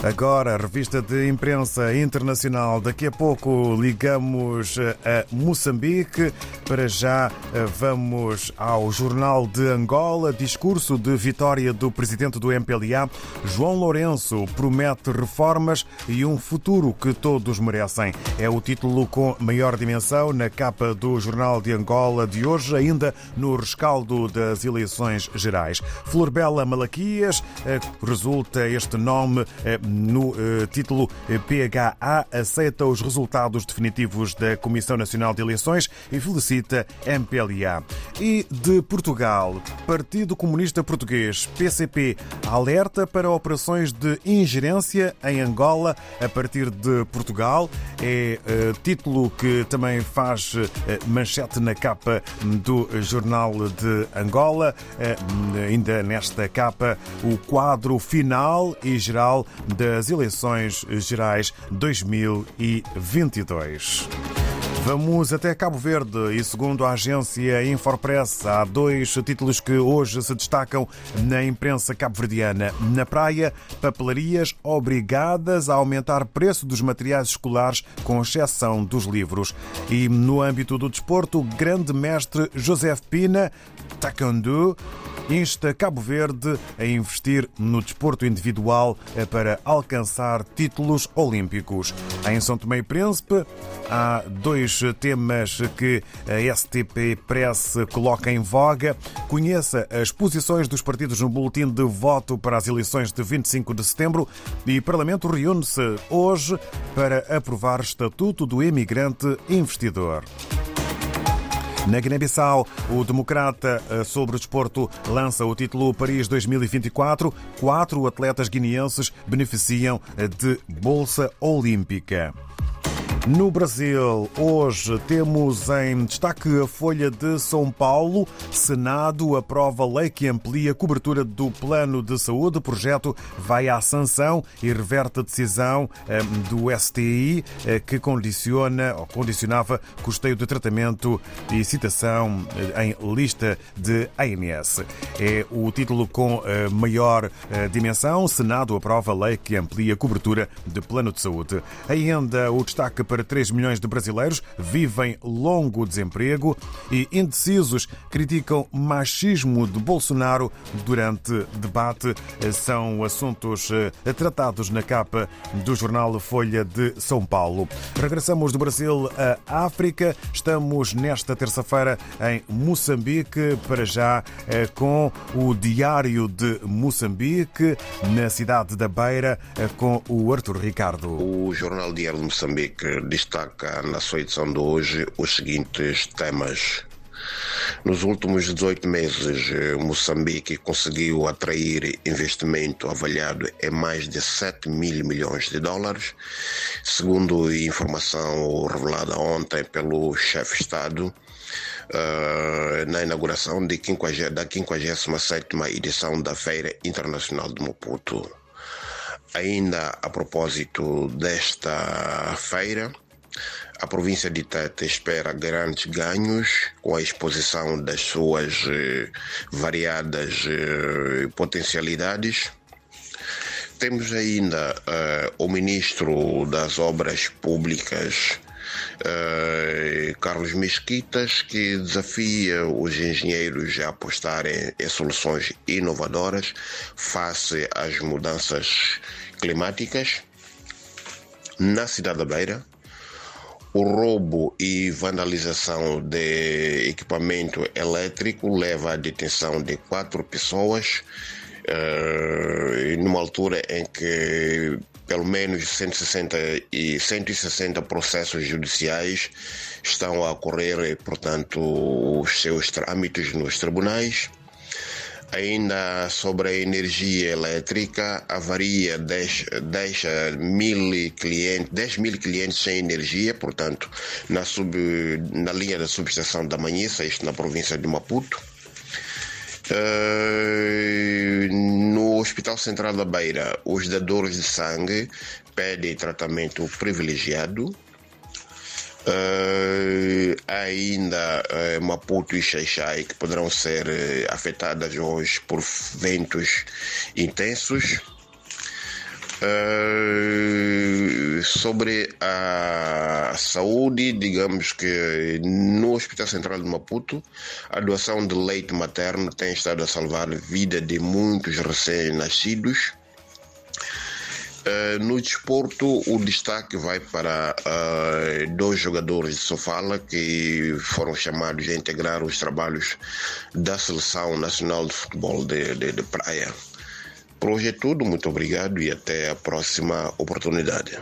Agora, revista de imprensa internacional. Daqui a pouco ligamos a Moçambique. Para já, vamos ao Jornal de Angola. Discurso de vitória do presidente do MPLA, João Lourenço, promete reformas e um futuro que todos merecem. É o título com maior dimensão na capa do Jornal de Angola de hoje, ainda no rescaldo das eleições gerais. Florbela Malaquias, resulta este nome no eh, título eh, PHA aceita os resultados definitivos da Comissão Nacional de Eleições e felicita MPLA. E de Portugal, Partido Comunista Português, PCP, alerta para operações de ingerência em Angola a partir de Portugal. É uh, título que também faz manchete na capa do Jornal de Angola. Uh, ainda nesta capa, o quadro final e geral das eleições gerais 2022. Vamos até Cabo Verde e, segundo a agência Infopress, há dois títulos que hoje se destacam na imprensa cabo-verdiana. Na praia, papelarias obrigadas a aumentar preço dos materiais escolares, com exceção dos livros. E no âmbito do desporto, o grande mestre José Pina, Taekwondo, insta Cabo Verde a investir no desporto individual para alcançar títulos olímpicos. Em São Tomé e Príncipe, há dois temas que a STP Press coloca em voga. Conheça as posições dos partidos no boletim de voto para as eleições de 25 de setembro e o Parlamento reúne-se hoje para aprovar Estatuto do Imigrante Investidor. Na Guiné-Bissau, o Democrata sobre o desporto lança o título Paris 2024. Quatro atletas guineenses beneficiam de Bolsa Olímpica. No Brasil, hoje temos em destaque a Folha de São Paulo. Senado aprova lei que amplia a cobertura do plano de saúde. O projeto vai à sanção e reverte a decisão do STI que condiciona ou condicionava custeio de tratamento e citação em lista de ANS. É o título com maior dimensão. Senado aprova lei que amplia a cobertura de plano de saúde. Ainda o destaque para 3 milhões de brasileiros vivem longo desemprego e indecisos criticam machismo de Bolsonaro durante debate. São assuntos tratados na capa do jornal Folha de São Paulo. Regressamos do Brasil à África. Estamos nesta terça-feira em Moçambique, para já com o Diário de Moçambique, na cidade da Beira, com o Arthur Ricardo. O Jornal Diário de Moçambique destaca na sua edição de hoje os seguintes temas. Nos últimos 18 meses, Moçambique conseguiu atrair investimento avaliado em mais de 7 mil milhões de dólares, segundo informação revelada ontem pelo chefe de Estado. Uh, na inauguração de 50, da 57ª edição da Feira Internacional de Maputo. Ainda a propósito desta feira, a província de Tete espera grandes ganhos com a exposição das suas eh, variadas eh, potencialidades. Temos ainda eh, o ministro das Obras Públicas, Carlos Mesquitas, que desafia os engenheiros a apostarem em soluções inovadoras face às mudanças climáticas. Na cidade da Beira, o roubo e vandalização de equipamento elétrico leva à detenção de quatro pessoas, uh, numa altura em que pelo menos 160 e 160 processos judiciais estão a ocorrer, portanto, os seus trâmites nos tribunais. Ainda sobre a energia elétrica, avaria deixa, deixa mil clientes, 10 mil clientes sem energia, portanto, na, sub, na linha da subestação da Manhissa, isto na província de Maputo. Uh, no Hospital Central da Beira, os dadores de sangue pedem tratamento privilegiado. Uh, ainda uh, Maputo e Xaixai que poderão ser afetadas hoje por ventos intensos. Uh, sobre a saúde, digamos que no Hospital Central de Maputo, a doação de leite materno tem estado a salvar a vida de muitos recém-nascidos. Uh, no desporto, o destaque vai para uh, dois jogadores de Sofala que foram chamados a integrar os trabalhos da Seleção Nacional de Futebol de, de, de Praia. Por hoje é tudo, muito obrigado e até a próxima oportunidade.